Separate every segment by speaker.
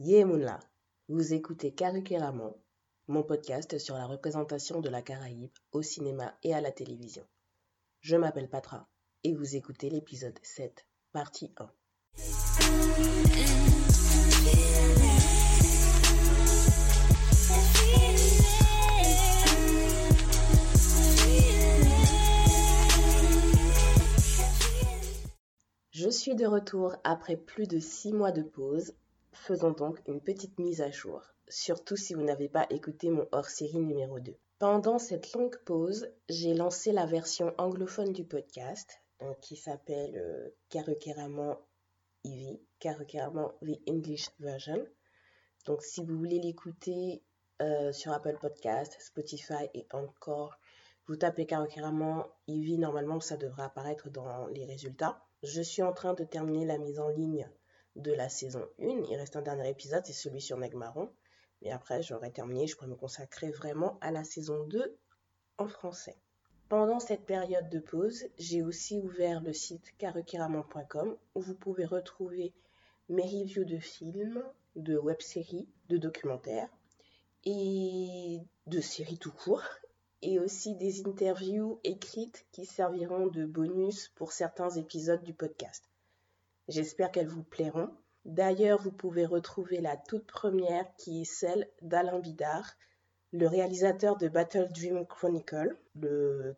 Speaker 1: Yemunla, vous écoutez Karukeramon, mon podcast sur la représentation de la Caraïbe au cinéma et à la télévision. Je m'appelle Patra et vous écoutez l'épisode 7, partie 1. Je suis de retour après plus de 6 mois de pause. Faisons donc une petite mise à jour, surtout si vous n'avez pas écouté mon hors-série numéro 2. Pendant cette longue pause, j'ai lancé la version anglophone du podcast, qui s'appelle euh, EV, Karukeramon The English Version. Donc si vous voulez l'écouter euh, sur Apple Podcast, Spotify et encore, vous tapez Karukeramon EV, normalement ça devrait apparaître dans les résultats. Je suis en train de terminer la mise en ligne de la saison 1. Il reste un dernier épisode, c'est celui sur Megmaron. Mais après, j'aurai terminé, je pourrais me consacrer vraiment à la saison 2 en français. Pendant cette période de pause, j'ai aussi ouvert le site karukiraman.com où vous pouvez retrouver mes reviews de films, de web-séries, de documentaires et de séries tout court et aussi des interviews écrites qui serviront de bonus pour certains épisodes du podcast. J'espère qu'elles vous plairont. D'ailleurs, vous pouvez retrouver la toute première qui est celle d'Alain Bidard, le réalisateur de Battle Dream Chronicle,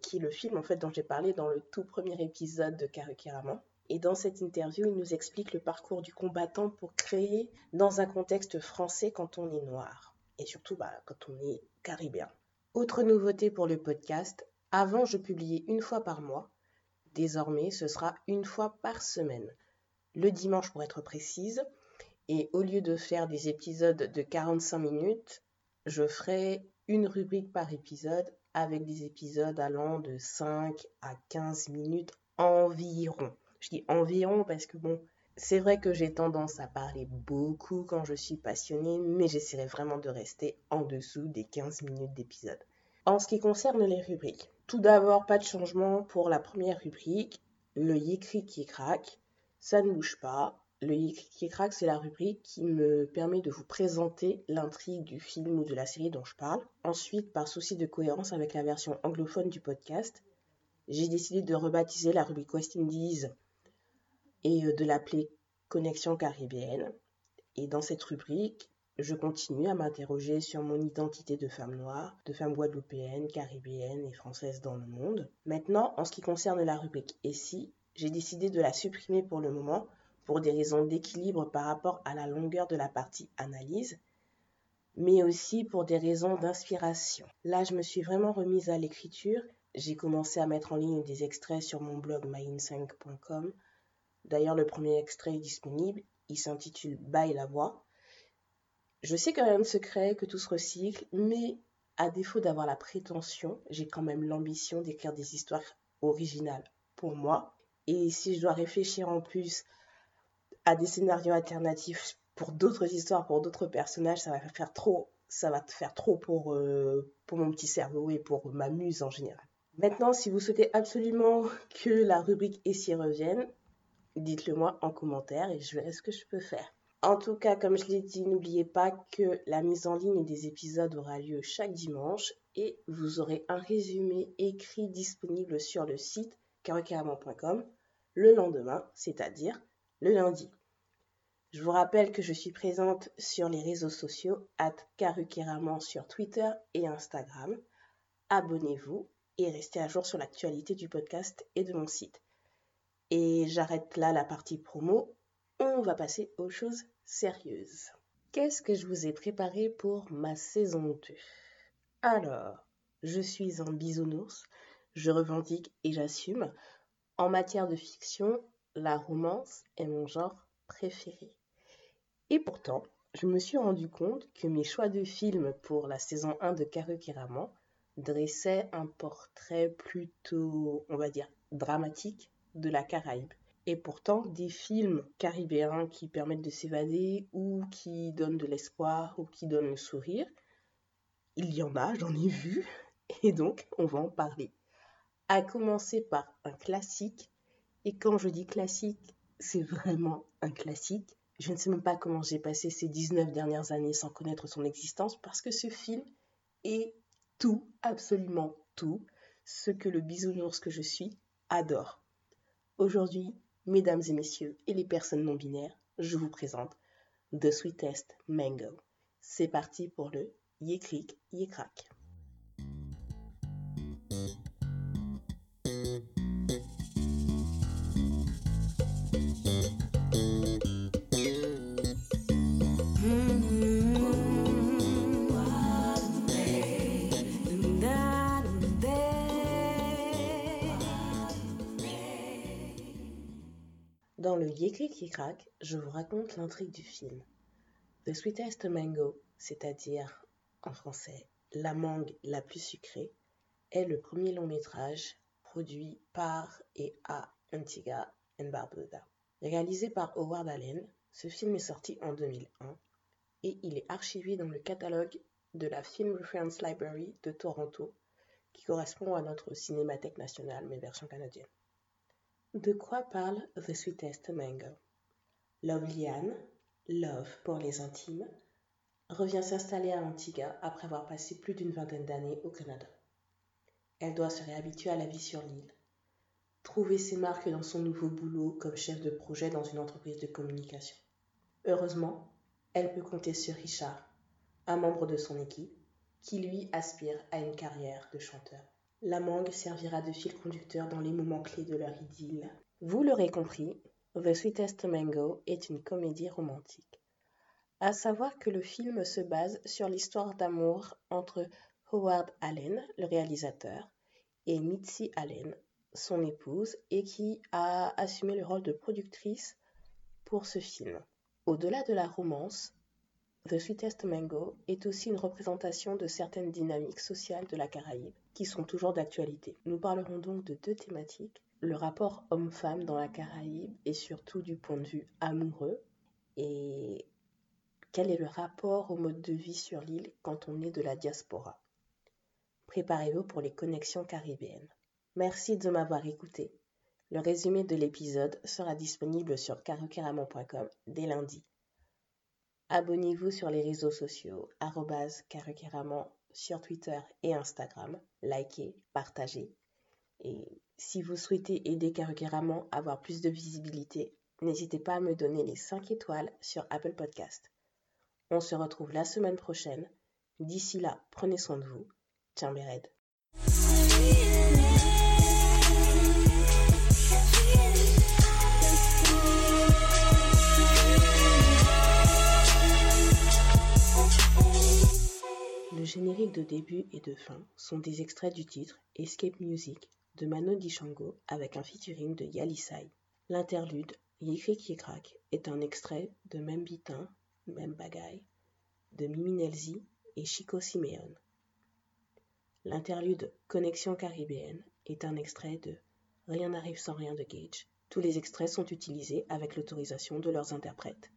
Speaker 1: qui est le film en fait dont j'ai parlé dans le tout premier épisode de Karukiraman. Et dans cette interview, il nous explique le parcours du combattant pour créer dans un contexte français quand on est noir. Et surtout bah, quand on est caribéen. Autre nouveauté pour le podcast, avant je publiais une fois par mois. Désormais, ce sera une fois par semaine. Le dimanche pour être précise. Et au lieu de faire des épisodes de 45 minutes, je ferai une rubrique par épisode avec des épisodes allant de 5 à 15 minutes environ. Je dis environ parce que bon, c'est vrai que j'ai tendance à parler beaucoup quand je suis passionnée, mais j'essaierai vraiment de rester en dessous des 15 minutes d'épisode. En ce qui concerne les rubriques, tout d'abord, pas de changement pour la première rubrique, le Yécrit qui craque. Ça ne bouge pas. Le qui craque, c'est la rubrique qui me permet de vous présenter l'intrigue du film ou de la série dont je parle. Ensuite, par souci de cohérence avec la version anglophone du podcast, j'ai décidé de rebaptiser la rubrique West Indies et euh, de l'appeler Connexion caribéenne. Et dans cette rubrique, je continue à m'interroger sur mon identité de femme noire, de femme guadeloupéenne, caribéenne et française dans le monde. Maintenant, en ce qui concerne la rubrique Et si, j'ai décidé de la supprimer pour le moment pour des raisons d'équilibre par rapport à la longueur de la partie analyse, mais aussi pour des raisons d'inspiration. Là, je me suis vraiment remise à l'écriture. J'ai commencé à mettre en ligne des extraits sur mon blog myin5.com D'ailleurs, le premier extrait est disponible. Il s'intitule Baille la voix. Je sais quand même secret, que tout se recycle, mais à défaut d'avoir la prétention, j'ai quand même l'ambition d'écrire des histoires originales pour moi. Et si je dois réfléchir en plus à des scénarios alternatifs pour d'autres histoires, pour d'autres personnages, ça va faire trop, ça va faire trop pour, euh, pour mon petit cerveau et pour ma muse en général. Maintenant, si vous souhaitez absolument que la rubrique et s'y revienne, dites-le moi en commentaire et je verrai ce que je peux faire. En tout cas, comme je l'ai dit, n'oubliez pas que la mise en ligne des épisodes aura lieu chaque dimanche et vous aurez un résumé écrit disponible sur le site karukeramon.com le lendemain, c'est-à-dire le lundi. Je vous rappelle que je suis présente sur les réseaux sociaux at Karukeraman sur Twitter et Instagram. Abonnez-vous et restez à jour sur l'actualité du podcast et de mon site. Et j'arrête là la partie promo. On va passer aux choses sérieuses. Qu'est-ce que je vous ai préparé pour ma saison 2 Alors, je suis un bisounours, je revendique et j'assume. En matière de fiction, la romance est mon genre préféré. Et pourtant, je me suis rendu compte que mes choix de films pour la saison 1 de Karukiraman dressaient un portrait plutôt, on va dire, dramatique de la Caraïbe. Et pourtant, des films caribéens qui permettent de s'évader ou qui donnent de l'espoir ou qui donnent le sourire, il y en a, j'en ai vu, et donc on va en parler. À commencer par un classique, et quand je dis classique, c'est vraiment un classique, Je ne sais même pas comment j'ai passé ces 19 dernières années sans connaître son existence parce que ce film est tout, absolument tout, ce que le bisounours que je suis adore. Aujourd'hui, mesdames et messieurs et les personnes non binaires, je vous présente The Sweetest Mango. C'est parti pour le Yé Cric, Dans le Yékli qui craque, je vous raconte l'intrigue du film. The Sweetest Mango, c'est-à-dire en français La mangue la plus sucrée, est le premier long métrage produit par et à Antigua and Barbuda. Réalisé par Howard Allen, ce film est sorti en 2001 et il est archivé dans le catalogue de la Film Reference Library de Toronto, qui correspond à notre Cinémathèque nationale, mais version canadienne. De quoi parle The Sweetest Mango? Love Liane, Love pour les intimes, revient s'installer à Antigua après avoir passé plus d'une vingtaine d'années au Canada. Elle doit se réhabituer à la vie sur l'île, trouver ses marques dans son nouveau boulot comme chef de projet dans une entreprise de communication. Heureusement, elle peut compter sur Richard, un membre de son équipe, qui lui aspire à une carrière de chanteur. La mangue servira de fil conducteur dans les moments clés de leur idylle. Vous l'aurez compris, The Sweetest Mango est une comédie romantique. À savoir que le film se base sur l'histoire d'amour entre Howard Allen, le réalisateur, et Mitzi Allen, son épouse, et qui a assumé le rôle de productrice pour ce film. Au-delà de la romance, The Sweetest Mango est aussi une représentation de certaines dynamiques sociales de la Caraïbe qui sont toujours d'actualité. Nous parlerons donc de deux thématiques, le rapport homme-femme dans la Caraïbe et surtout du point de vue amoureux et quel est le rapport au mode de vie sur l'île quand on est de la diaspora? Préparez-vous pour les connexions caribéennes. Merci de m'avoir écouté. Le résumé de l'épisode sera disponible sur caroqueramon.com dès lundi. Abonnez-vous sur les réseaux sociaux, caroqueramon sur Twitter et Instagram. Likez, partagez. Et si vous souhaitez aider Caroqueramon à avoir plus de visibilité, n'hésitez pas à me donner les 5 étoiles sur Apple Podcast. On se retrouve la semaine prochaine. D'ici là, prenez soin de vous. Tiens, Béred. De début et de fin sont des extraits du titre Escape Music de Mano Dichango avec un featuring de Yalisai. L'interlude qui craque est un extrait de Même Bitin, Même de Mimi Nelzi et Chico Simeone. L'interlude Connexion caribéenne est un extrait de Rien n'arrive sans rien de Gage. Tous les extraits sont utilisés avec l'autorisation de leurs interprètes.